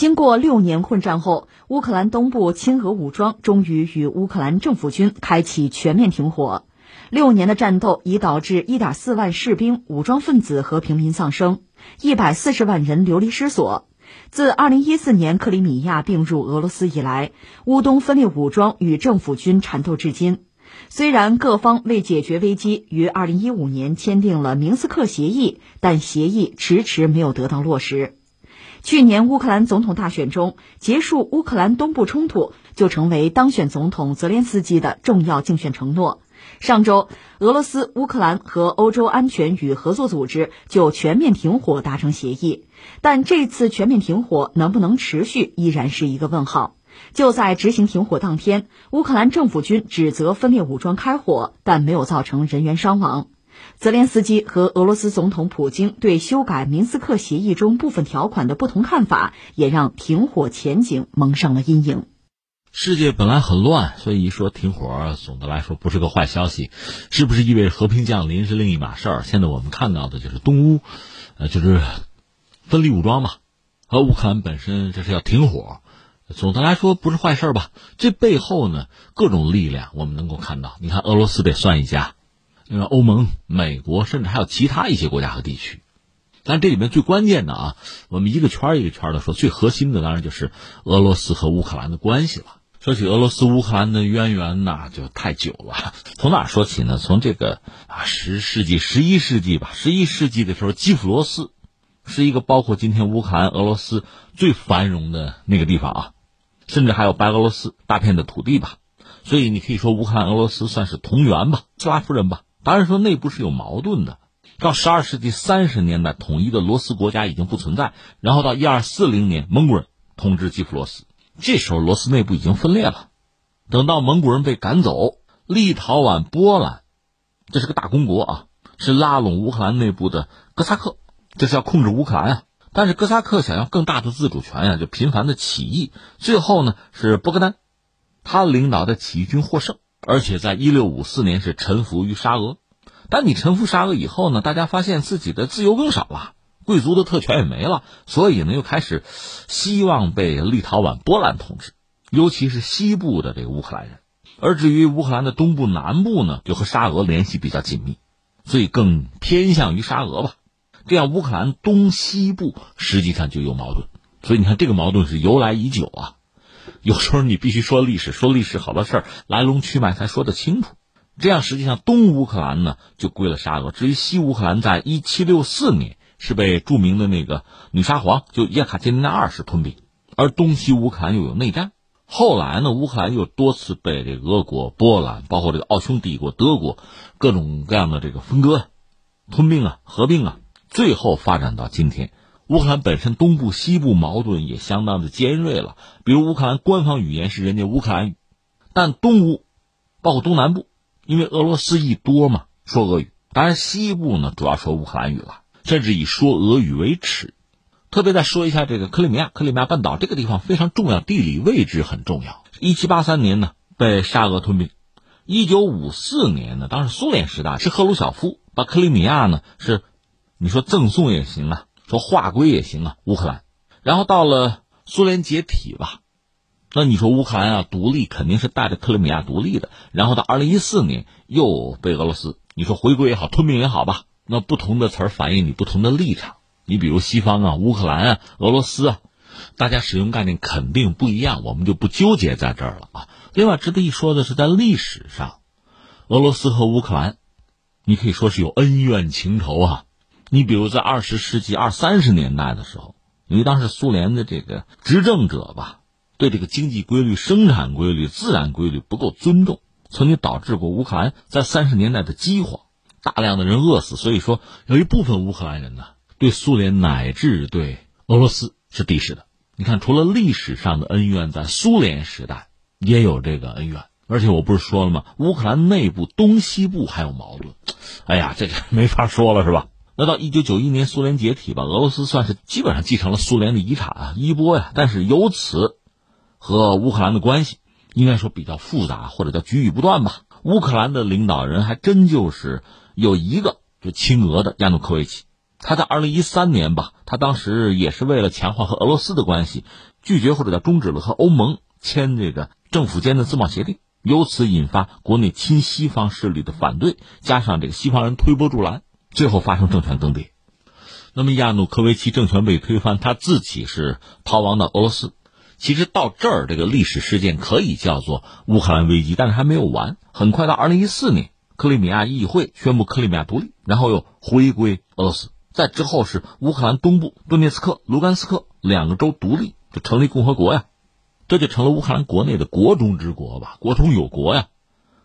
经过六年混战后，乌克兰东部亲俄武装终于与乌克兰政府军开启全面停火。六年的战斗已导致1.4万士兵、武装分子和平民丧生，140万人流离失所。自2014年克里米亚并入俄罗斯以来，乌东分裂武装与政府军缠斗至今。虽然各方为解决危机于2015年签订了明斯克协议，但协议迟迟没有得到落实。去年乌克兰总统大选中，结束乌克兰东部冲突就成为当选总统泽连斯基的重要竞选承诺。上周，俄罗斯、乌克兰和欧洲安全与合作组织就全面停火达成协议，但这次全面停火能不能持续，依然是一个问号。就在执行停火当天，乌克兰政府军指责分裂武装开火，但没有造成人员伤亡。泽连斯基和俄罗斯总统普京对修改明斯克协议中部分条款的不同看法，也让停火前景蒙上了阴影。世界本来很乱，所以一说停火，总的来说不是个坏消息。是不是意味着和平降临是另一码事儿？现在我们看到的就是东乌，呃，就是分离武装嘛，和乌克兰本身这是要停火。总的来说不是坏事吧？这背后呢，各种力量我们能够看到。你看，俄罗斯得算一家。因为欧盟、美国，甚至还有其他一些国家和地区，但这里面最关键的啊，我们一个圈一个圈的说，最核心的当然就是俄罗斯和乌克兰的关系了。说起俄罗斯乌克兰的渊源那就太久了。从哪说起呢？从这个啊，十世纪、十一世纪吧。十一世纪的时候，基辅罗斯是一个包括今天乌克兰、俄罗斯最繁荣的那个地方啊，甚至还有白俄罗斯大片的土地吧。所以你可以说乌克兰、俄罗斯算是同源吧，斯拉夫人吧。当然说内部是有矛盾的。到十二世纪三十年代，统一的罗斯国家已经不存在。然后到一二四零年，蒙古人统治基辅罗斯，这时候罗斯内部已经分裂了。等到蒙古人被赶走，立陶宛、波兰，这是个大公国啊，是拉拢乌克兰内部的哥萨克，这是要控制乌克兰啊。但是哥萨克想要更大的自主权呀，就频繁的起义。最后呢，是波格丹，他领导的起义军获胜。而且在一六五四年是臣服于沙俄，但你臣服沙俄以后呢，大家发现自己的自由更少了，贵族的特权也没了，所以呢又开始希望被立陶宛、波兰统治，尤其是西部的这个乌克兰人。而至于乌克兰的东部、南部呢，就和沙俄联系比较紧密，所以更偏向于沙俄吧。这样乌克兰东西部实际上就有矛盾，所以你看这个矛盾是由来已久啊。有时候你必须说历史，说历史好多事儿来龙去脉才说得清楚。这样实际上东乌克兰呢就归了沙俄，至于西乌克兰，在一七六四年是被著名的那个女沙皇就叶卡捷琳娜二世吞并，而东西乌克兰又有内战。后来呢，乌克兰又多次被这俄国、波兰，包括这个奥匈帝国、德国各种各样的这个分割、吞并啊、合并啊，最后发展到今天。乌克兰本身东部、西部矛盾也相当的尖锐了。比如乌克兰官方语言是人家乌克兰语，但东乌，包括东南部，因为俄罗斯裔多嘛，说俄语。当然西部呢，主要说乌克兰语了，甚至以说俄语为耻。特别再说一下这个克里米亚，克里米亚半岛这个地方非常重要，地理位置很重要。一七八三年呢，被沙俄吞并。一九五四年呢，当时苏联时代是赫鲁晓夫把克里米亚呢是，你说赠送也行啊。说划归也行啊，乌克兰，然后到了苏联解体吧，那你说乌克兰啊独立肯定是带着克里米亚独立的，然后到二零一四年又被俄罗斯，你说回归也好，吞并也好吧，那不同的词儿反映你不同的立场，你比如西方啊，乌克兰啊，俄罗斯啊，大家使用概念肯定不一样，我们就不纠结在这儿了啊。另外值得一说的是，在历史上，俄罗斯和乌克兰，你可以说是有恩怨情仇啊。你比如在二十世纪二三十年代的时候，因为当时苏联的这个执政者吧，对这个经济规律、生产规律、自然规律不够尊重，曾经导致过乌克兰在三十年代的饥荒，大量的人饿死。所以说，有一部分乌克兰人呢，对苏联乃至对俄罗斯是敌视的。你看，除了历史上的恩怨，在苏联时代也有这个恩怨。而且我不是说了吗？乌克兰内部东西部还有矛盾。哎呀，这 没法说了，是吧？那到一九九一年苏联解体吧，俄罗斯算是基本上继承了苏联的遗产啊，衣钵呀。但是由此和乌克兰的关系应该说比较复杂，或者叫局域不断吧。乌克兰的领导人还真就是有一个就亲俄的亚努科维奇，他在二零一三年吧，他当时也是为了强化和俄罗斯的关系，拒绝或者叫终止了和欧盟签这个政府间的自贸协定，由此引发国内亲西方势力的反对，加上这个西方人推波助澜，最后发生政权更迭。那么亚努科维奇政权被推翻，他自己是逃亡到俄罗斯。其实到这儿，这个历史事件可以叫做乌克兰危机，但是还没有完。很快到二零一四年，克里米亚议会宣布克里米亚独立，然后又回归俄罗斯。在之后是乌克兰东部顿涅茨克、卢甘斯克两个州独立，就成立共和国呀，这就成了乌克兰国内的国中之国吧，国中有国呀。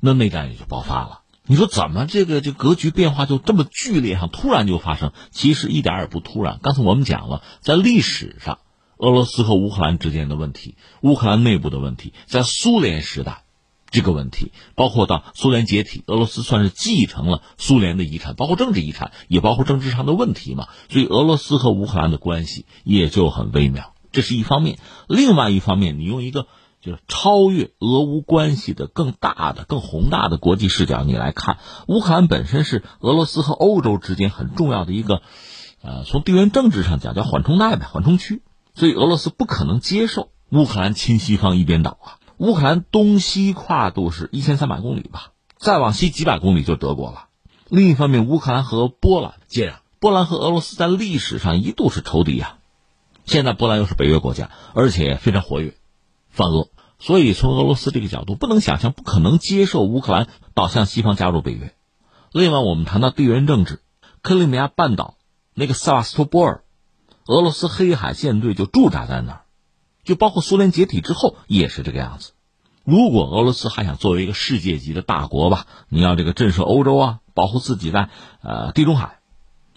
那内战也就爆发了。你说怎么这个这格局变化就这么剧烈，上突然就发生？其实一点也不突然。刚才我们讲了，在历史上，俄罗斯和乌克兰之间的问题，乌克兰内部的问题，在苏联时代。这个问题包括到苏联解体，俄罗斯算是继承了苏联的遗产，包括政治遗产，也包括政治上的问题嘛。所以俄罗斯和乌克兰的关系也就很微妙，这是一方面。另外一方面，你用一个就是超越俄乌关系的更大的、更宏大的国际视角，你来看，乌克兰本身是俄罗斯和欧洲之间很重要的一个，呃，从地缘政治上讲叫缓冲带呗，缓冲区。所以俄罗斯不可能接受乌克兰亲西方一边倒啊。乌克兰东西跨度是一千三百公里吧，再往西几百公里就德国了。另一方面，乌克兰和波兰接壤，波兰和俄罗斯在历史上一度是仇敌呀。现在波兰又是北约国家，而且非常活跃，反俄。所以从俄罗斯这个角度，不能想象，不可能接受乌克兰倒向西方加入北约。另外，我们谈到地缘政治，克里米亚半岛那个萨瓦斯托波尔，俄罗斯黑海舰队就驻扎在那儿。就包括苏联解体之后也是这个样子。如果俄罗斯还想作为一个世界级的大国吧，你要这个震慑欧洲啊，保护自己在呃地中海、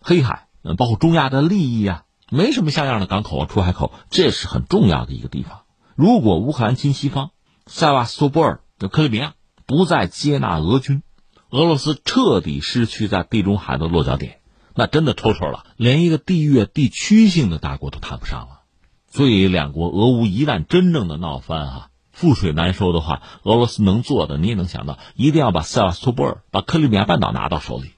黑海，嗯，包括中亚的利益啊，没什么像样的港口啊、出海口，这是很重要的一个地方。如果乌克兰亲西方，塞瓦斯托波尔的克里米亚不再接纳俄军，俄罗斯彻底失去在地中海的落脚点，那真的抽抽了，连一个地域地区性的大国都谈不上了。所以，两国俄乌一旦真正的闹翻啊，覆水难收的话，俄罗斯能做的，你也能想到，一定要把塞瓦斯托波尔、把克里米亚半岛拿到手里。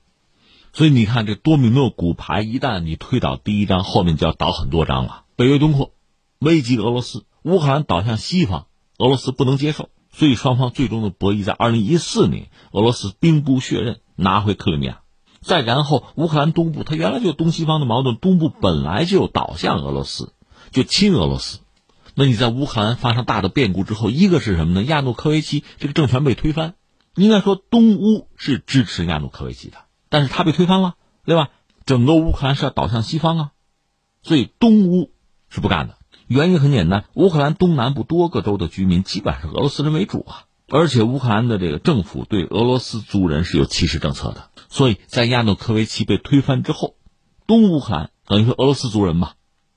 所以，你看这多米诺骨牌，一旦你推倒第一张，后面就要倒很多张了。北约东扩，危及俄罗斯，乌克兰倒向西方，俄罗斯不能接受，所以双方最终的博弈在二零一四年，俄罗斯兵不血刃拿回克里米亚，再然后乌克兰东部，它原来就东西方的矛盾，东部本来就倒向俄罗斯。就亲俄罗斯，那你在乌克兰发生大的变故之后，一个是什么呢？亚努科维奇这个政权被推翻，应该说东乌是支持亚努科维奇的，但是他被推翻了，对吧？整个乌克兰是要倒向西方啊，所以东乌是不干的。原因很简单，乌克兰东南部多个州的居民基本上是俄罗斯人为主啊，而且乌克兰的这个政府对俄罗斯族人是有歧视政策的，所以在亚努科维奇被推翻之后，东乌克兰等于说俄罗斯族人嘛。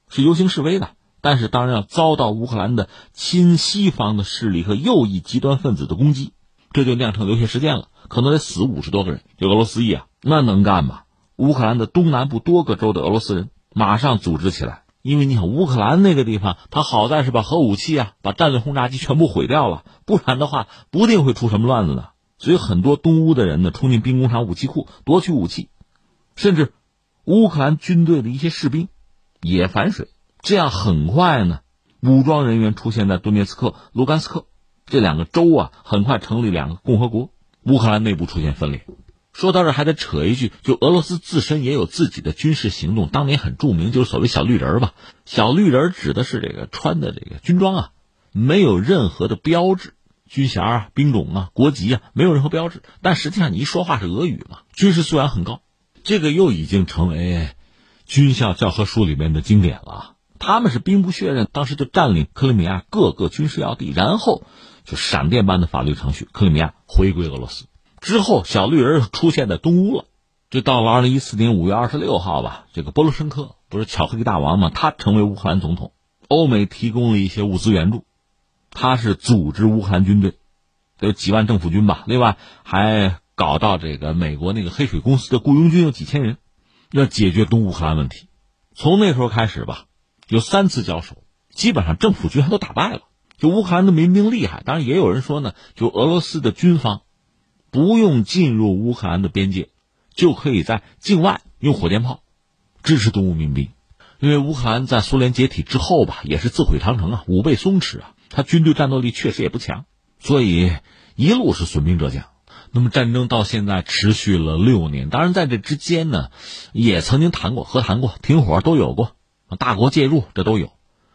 是游行示威的，但是当然要遭到乌克兰的亲西方的势力和右翼极端分子的攻击，这就酿成流血事件了，可能得死五十多个人。就俄罗斯裔啊，那能干吗？乌克兰的东南部多个州的俄罗斯人马上组织起来，因为你想乌克兰那个地方，他好在是把核武器啊、把战略轰炸机全部毁掉了，不然的话不定会出什么乱子呢。所以很多东乌的人呢，冲进兵工厂、武器库夺取武器，甚至乌克兰军队的一些士兵。也反水，这样很快呢，武装人员出现在顿涅茨克、卢甘斯克这两个州啊，很快成立两个共和国，乌克兰内部出现分裂。说到这还得扯一句，就俄罗斯自身也有自己的军事行动，当年很著名，就是所谓小绿人吧。小绿人指的是这个穿的这个军装啊，没有任何的标志，军衔啊、兵种啊、国籍啊，没有任何标志，但实际上你一说话是俄语嘛，军事素养很高，这个又已经成为。军校教科书里面的经典了，他们是兵不血刃，当时就占领克里米亚各个军事要地，然后就闪电般的法律程序，克里米亚回归俄罗斯。之后，小绿人出现在东乌了，就到了二零一四年五月二十六号吧。这个波罗申科不是巧克力大王吗？他成为乌克兰总统，欧美提供了一些物资援助，他是组织乌克兰军队，有几万政府军吧，另外还搞到这个美国那个黑水公司的雇佣军有几千人。要解决东乌克兰问题，从那时候开始吧，有三次交手，基本上政府军还都打败了。就乌克兰的民兵厉害，当然也有人说呢，就俄罗斯的军方不用进入乌克兰的边界，就可以在境外用火箭炮支持东乌民兵，因为乌克兰在苏联解体之后吧，也是自毁长城啊，武备松弛啊，他军队战斗力确实也不强，所以一路是损兵折将。那么战争到现在持续了六年，当然在这之间呢，也曾经谈过和谈过停火都有过，大国介入这都有。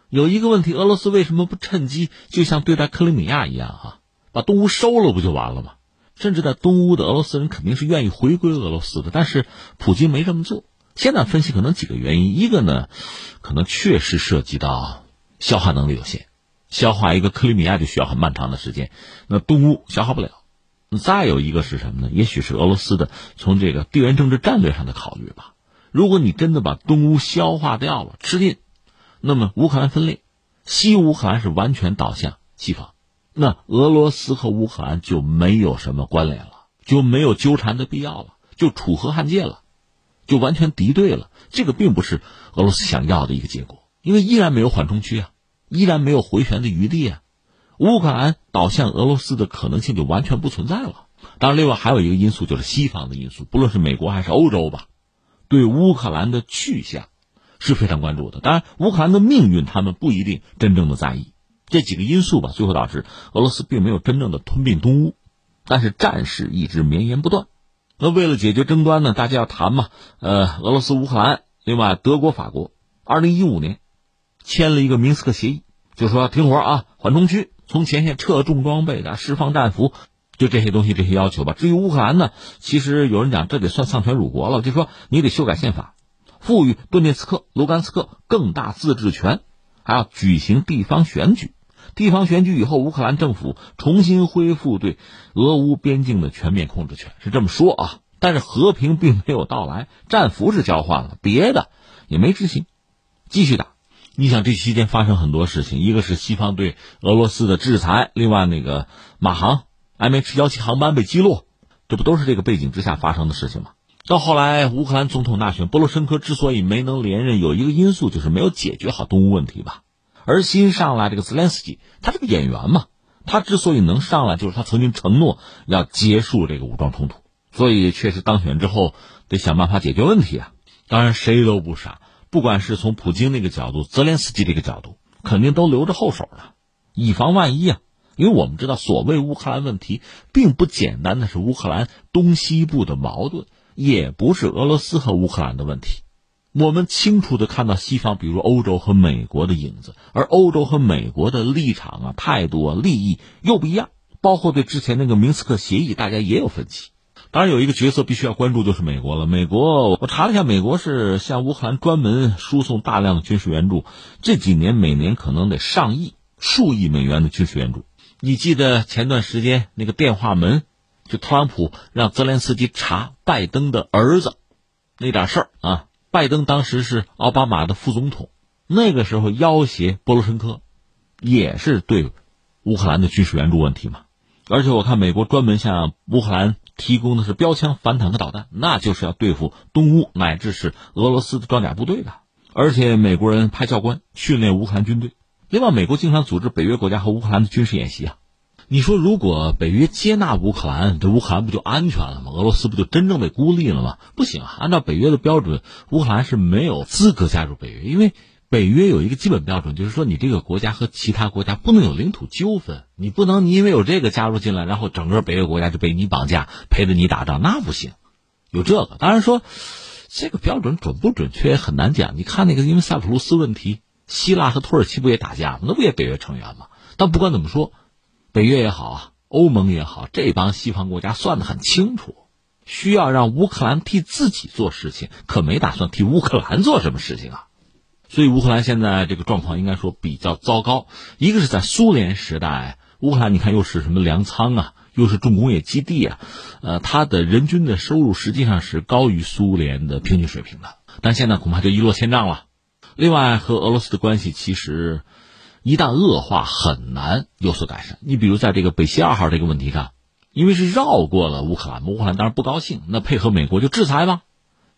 有一个问题，俄罗斯为什么不趁机就像对待克里米亚一样啊，把东乌收了不就完了吗？甚至在东乌的俄罗斯人肯定是愿意回归俄罗斯的，但是普京没这么做。现在分析可能几个原因，一个呢，可能确实涉及到消化能力有限，消化一个克里米亚就需要很漫长的时间，那东乌消化不了。再有一个是什么呢？也许是俄罗斯的从这个地缘政治战略上的考虑吧。如果你真的把东乌消化掉了，吃尽。那么乌克兰分裂，西乌克兰是完全倒向西方，那俄罗斯和乌克兰就没有什么关联了，就没有纠缠的必要了，就楚河汉界了，就完全敌对了。这个并不是俄罗斯想要的一个结果，因为依然没有缓冲区啊，依然没有回旋的余地啊，乌克兰倒向俄罗斯的可能性就完全不存在了。当然，另外还有一个因素就是西方的因素，不论是美国还是欧洲吧，对乌克兰的去向。是非常关注的。当然，乌克兰的命运他们不一定真正的在意。这几个因素吧，最后导致俄罗斯并没有真正的吞并东乌，但是战事一直绵延不断。那为了解决争端呢，大家要谈嘛。呃，俄罗斯、乌克兰，另外德国、法国，二零一五年签了一个明斯克协议，就说停火啊，缓冲区，从前线撤重装备的，释放战俘，就这些东西这些要求吧。至于乌克兰呢，其实有人讲这得算丧权辱国了，就说你得修改宪法。赋予顿涅茨克、卢甘斯克更大自治权，还要举行地方选举。地方选举以后，乌克兰政府重新恢复对俄乌边境的全面控制权，是这么说啊。但是和平并没有到来，战俘是交换了，别的也没执行，继续打。你想这期间发生很多事情，一个是西方对俄罗斯的制裁，另外那个马航 MH 幺七航班被击落，这不都是这个背景之下发生的事情吗？到后来，乌克兰总统大选，波罗申科之所以没能连任，有一个因素就是没有解决好东乌问题吧。而新上来这个泽连斯基，他这个演员嘛，他之所以能上来，就是他曾经承诺要结束这个武装冲突，所以确实当选之后得想办法解决问题啊。当然谁都不傻，不管是从普京那个角度，泽连斯基这个角度，肯定都留着后手了，以防万一啊。因为我们知道，所谓乌克兰问题，并不简单的是乌克兰东西部的矛盾。也不是俄罗斯和乌克兰的问题，我们清楚的看到西方，比如欧洲和美国的影子，而欧洲和美国的立场啊、态度啊、利益又不一样，包括对之前那个明斯克协议，大家也有分歧。当然，有一个角色必须要关注，就是美国了。美国，我查了一下，美国是向乌克兰专门输送大量的军事援助，这几年每年可能得上亿、数亿美元的军事援助。你记得前段时间那个电话门？就特朗普让泽连斯基查拜登的儿子那点事儿啊，拜登当时是奥巴马的副总统，那个时候要挟波罗申科，也是对乌克兰的军事援助问题嘛。而且我看美国专门向乌克兰提供的是标枪、反坦克导弹，那就是要对付东乌乃至是俄罗斯的装甲部队的。而且美国人派教官训练乌克兰军队，另外美国经常组织北约国家和乌克兰的军事演习啊。你说，如果北约接纳乌克兰，这乌克兰不就安全了吗？俄罗斯不就真正被孤立了吗？不行啊！按照北约的标准，乌克兰是没有资格加入北约，因为北约有一个基本标准，就是说你这个国家和其他国家不能有领土纠纷，你不能你因为有这个加入进来，然后整个北约国家就被你绑架，陪着你打仗，那不行。有这个，当然说这个标准准不准确也很难讲。你看那个，因为塞浦路斯问题，希腊和土耳其不也打架吗？那不也北约成员吗？但不管怎么说。北约也好啊，欧盟也好，这帮西方国家算得很清楚，需要让乌克兰替自己做事情，可没打算替乌克兰做什么事情啊。所以乌克兰现在这个状况应该说比较糟糕。一个是在苏联时代，乌克兰你看又是什么粮仓啊，又是重工业基地啊，呃，它的人均的收入实际上是高于苏联的平均水平的。但现在恐怕就一落千丈了。另外和俄罗斯的关系其实。一旦恶化，很难有所改善。你比如在这个北溪二号这个问题上，因为是绕过了乌克兰，乌克兰当然不高兴，那配合美国就制裁吧。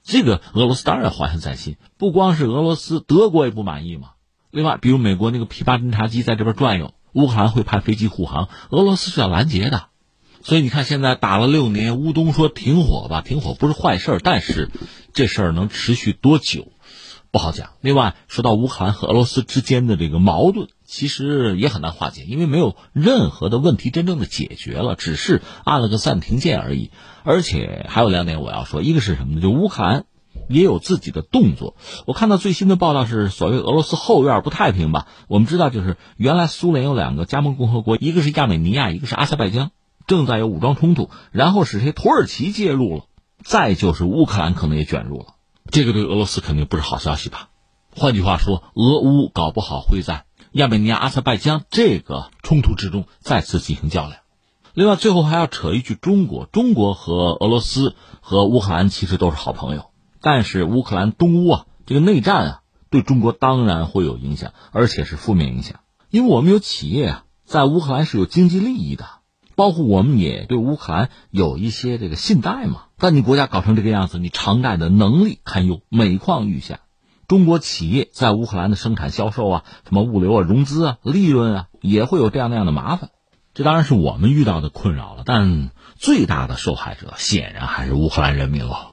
这个俄罗斯当然怀恨在心，不光是俄罗斯，德国也不满意嘛。另外，比如美国那个 P 八侦察机在这边转悠，乌克兰会派飞机护航，俄罗斯是要拦截的。所以你看，现在打了六年，乌东说停火吧，停火不是坏事但是这事儿能持续多久？不好讲。另外，说到乌克兰和俄罗斯之间的这个矛盾，其实也很难化解，因为没有任何的问题真正的解决了，只是按了个暂停键而已。而且还有两点我要说，一个是什么呢？就乌克兰也有自己的动作。我看到最新的报道是，所谓俄罗斯后院不太平吧？我们知道，就是原来苏联有两个加盟共和国，一个是亚美尼亚，一个是阿塞拜疆，正在有武装冲突，然后是谁？土耳其介入了，再就是乌克兰可能也卷入了。这个对俄罗斯肯定不是好消息吧？换句话说，俄乌搞不好会在亚美尼亚、阿塞拜疆这个冲突之中再次进行较量。另外，最后还要扯一句，中国，中国和俄罗斯和乌克兰其实都是好朋友，但是乌克兰东乌啊这个内战啊，对中国当然会有影响，而且是负面影响，因为我们有企业啊在乌克兰是有经济利益的，包括我们也对乌克兰有一些这个信贷嘛。但你国家搞成这个样子，你偿债的能力堪忧，每况愈下。中国企业在乌克兰的生产、销售啊，什么物流啊、融资啊、利润啊，也会有这样那样的麻烦。这当然是我们遇到的困扰了，但最大的受害者显然还是乌克兰人民了。